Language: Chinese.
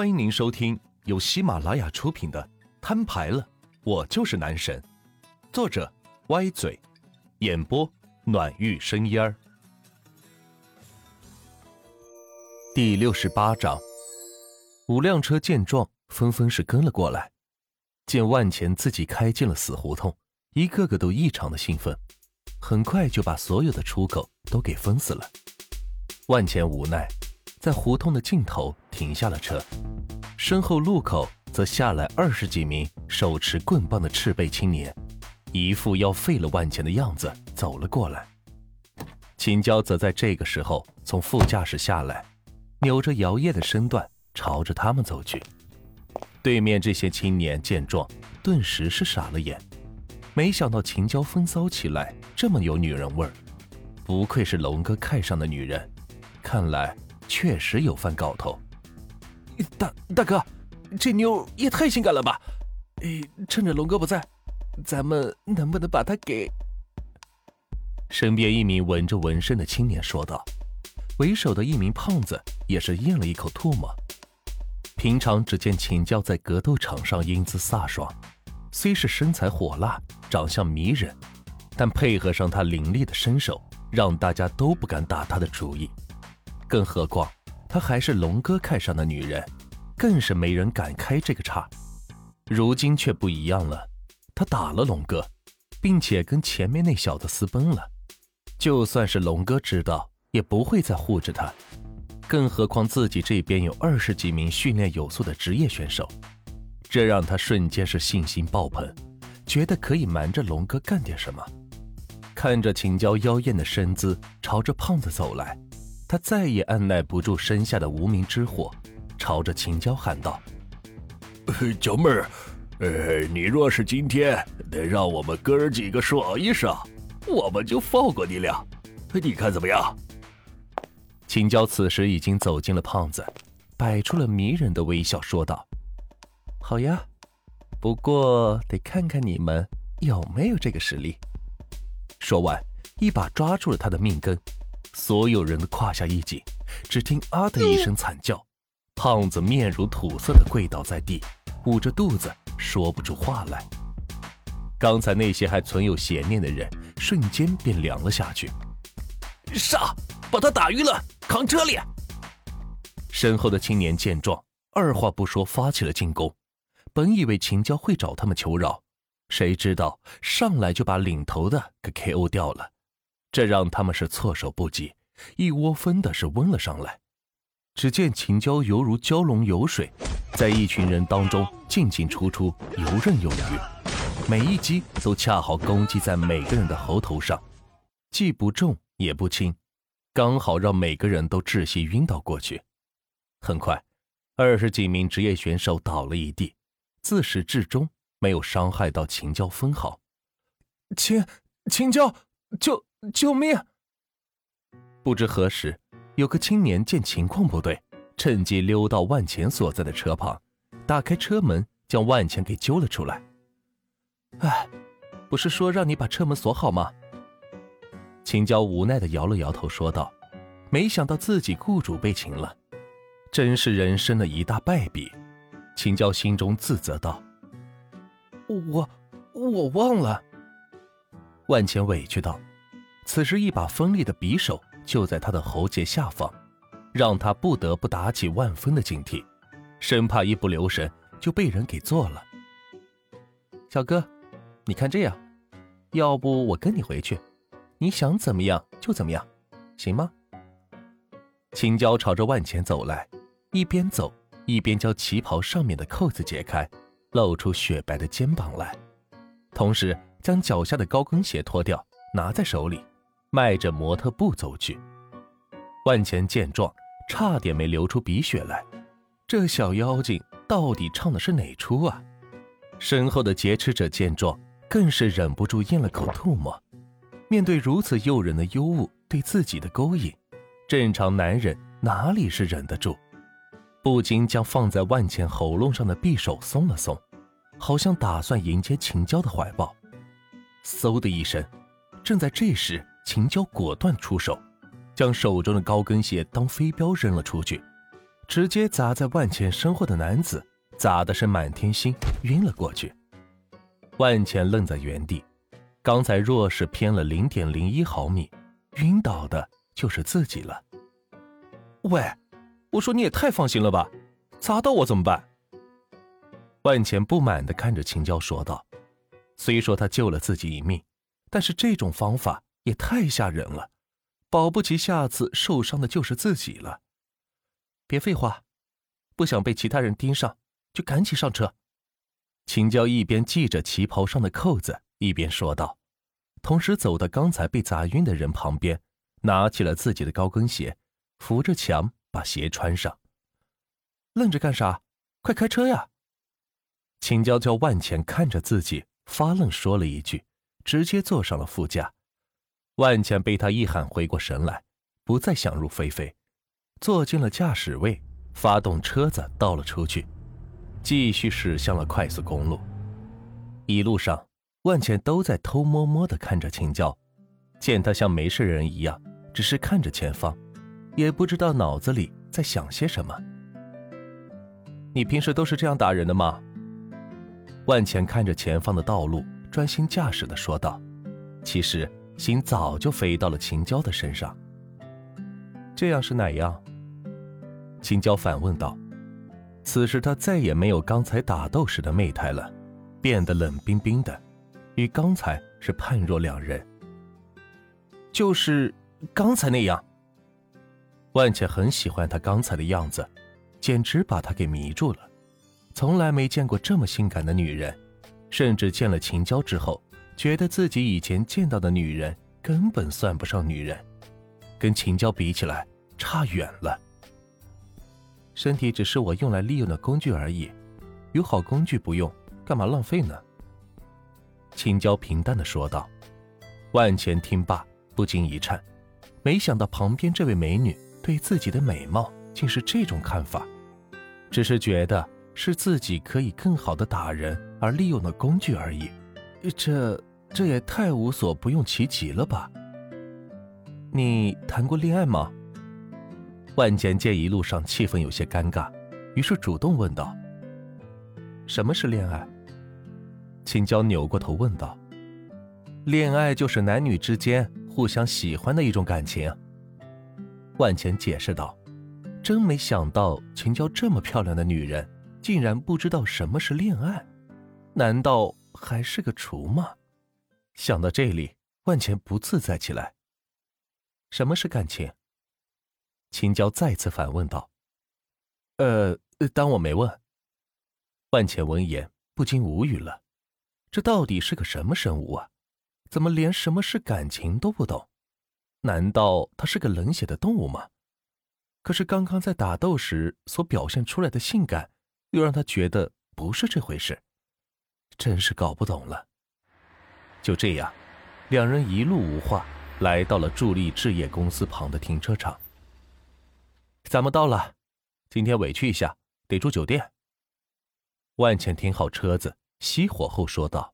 欢迎您收听由喜马拉雅出品的《摊牌了，我就是男神》，作者歪嘴，演播暖玉生烟儿。第六十八章，五辆车见状，纷纷是跟了过来。见万钱自己开进了死胡同，一个个都异常的兴奋，很快就把所有的出口都给封死了。万钱无奈。在胡同的尽头停下了车，身后路口则下来二十几名手持棍棒的赤背青年，一副要废了万钱的样子走了过来。秦娇则在这个时候从副驾驶下来，扭着摇曳的身段朝着他们走去。对面这些青年见状，顿时是傻了眼，没想到秦娇风骚起来这么有女人味儿，不愧是龙哥看上的女人，看来。确实有番搞头，大大哥，这妞也太性感了吧！哎，趁着龙哥不在，咱们能不能把她给……身边一名纹着纹身的青年说道。为首的一名胖子也是咽了一口唾沫。平常只见秦娇在格斗场上英姿飒爽，虽是身材火辣、长相迷人，但配合上她凌厉的身手，让大家都不敢打她的主意。更何况，她还是龙哥看上的女人，更是没人敢开这个叉。如今却不一样了，她打了龙哥，并且跟前面那小子私奔了。就算是龙哥知道，也不会再护着她。更何况自己这边有二十几名训练有素的职业选手，这让他瞬间是信心爆棚，觉得可以瞒着龙哥干点什么。看着秦娇妖艳的身姿朝着胖子走来。他再也按耐不住身下的无名之火，朝着秦娇喊道：“娇妹儿，呃，你若是今天能让我们哥儿几个爽一爽，我们就放过你俩，你看怎么样？”秦娇此时已经走进了胖子，摆出了迷人的微笑，说道：“好呀，不过得看看你们有没有这个实力。”说完，一把抓住了他的命根。所有人的胯下一紧，只听“啊”的一声惨叫，胖子面如土色的跪倒在地，捂着肚子说不出话来。刚才那些还存有邪念的人，瞬间便凉了下去。杀！把他打晕了，扛车里。身后的青年见状，二话不说发起了进攻。本以为秦娇会找他们求饶，谁知道上来就把领头的给 KO 掉了。这让他们是措手不及，一窝蜂的是温了上来。只见秦娇犹如蛟龙游水，在一群人当中进进出出，游刃有余，每一击都恰好攻击在每个人的喉头上，既不重也不轻，刚好让每个人都窒息晕倒过去。很快，二十几名职业选手倒了一地，自始至终没有伤害到秦娇分毫。秦秦娇就。救命！不知何时，有个青年见情况不对，趁机溜到万钱所在的车旁，打开车门，将万钱给揪了出来。哎，不是说让你把车门锁好吗？秦娇无奈的摇了摇头，说道：“没想到自己雇主被擒了，真是人生的一大败笔。”秦娇心中自责道：“我我忘了。”万钱委屈道。此时，一把锋利的匕首就在他的喉结下方，让他不得不打起万分的警惕，生怕一不留神就被人给做了。小哥，你看这样，要不我跟你回去，你想怎么样就怎么样，行吗？青椒朝着万钱走来，一边走一边将旗袍上面的扣子解开，露出雪白的肩膀来，同时将脚下的高跟鞋脱掉，拿在手里。迈着模特步走去，万钱见状，差点没流出鼻血来。这小妖精到底唱的是哪出啊？身后的劫持者见状，更是忍不住咽了口唾沫。面对如此诱人的尤物对自己的勾引，正常男人哪里是忍得住？不禁将放在万钱喉咙上的匕首松了松，好像打算迎接秦娇的怀抱。嗖的一声，正在这时。秦娇果断出手，将手中的高跟鞋当飞镖扔了出去，直接砸在万茜身后的男子砸的是满天星，晕了过去。万茜愣在原地，刚才若是偏了零点零一毫米，晕倒的就是自己了。喂，我说你也太放心了吧，砸到我怎么办？万茜不满的看着秦娇说道：“虽说他救了自己一命，但是这种方法也太吓人了，保不齐下次受伤的就是自己了。”别废话，不想被其他人盯上，就赶紧上车。秦娇一边系着旗袍上的扣子，一边说道，同时走到刚才被砸晕的人旁边，拿起了自己的高跟鞋，扶着墙把鞋穿上。愣着干啥？快开车呀！秦娇娇万钱看着自己，发愣说了一句，直接坐上了副驾。万茜被他一喊回过神来，不再想入非非，坐进了驾驶位，发动车子倒了出去。继续驶向了快速公路，一路上，万茜都在偷摸摸的看着秦娇，见他像没事人一样，只是看着前方，也不知道脑子里在想些什么。你平时都是这样打人的吗？万茜看着前方的道路，专心驾驶的说道，其实心早就飞到了秦娇的身上。这样是哪样？秦娇反问道。此时他再也没有刚才打斗时的媚态了，变得冷冰冰的，与刚才是判若两人。就是刚才那样。万茜很喜欢他刚才的样子，简直把他给迷住了。从来没见过这么性感的女人，甚至见了秦娇之后，觉得自己以前见到的女人根本算不上女人，跟秦娇比起来差远了。身体只是我用来利用的工具而已，有好工具不用，干嘛浪费呢？秦娇平淡的说道。万钱听罢不禁一颤，没想到旁边这位美女对自己的美貌竟是这种看法，只是觉得是自己可以更好的打人而利用的工具而已，这这也太无所不用其极了吧？你谈过恋爱吗？万简见一路上气氛有些尴尬，于是主动问道：“什么是恋爱？”秦娇扭过头问道：“恋爱就是男女之间互相喜欢的一种感情。”万钱解释道：“真没想到秦娇这么漂亮的女人，竟然不知道什么是恋爱，难道还是个厨吗？”想到这里，万钱不自在起来。什么是感情？青椒再次反问道：“呃，当我没问。”万茜闻言不禁无语了，这到底是个什么生物啊？怎么连什么是感情都不懂？难道他是个冷血的动物吗？可是刚刚在打斗时所表现出来的性感，又让他觉得不是这回事，真是搞不懂了。就这样，两人一路无话，来到了助力置业公司旁的停车场。咱们到了，今天委屈一下，得住酒店。万茜停好车子，熄火后说道。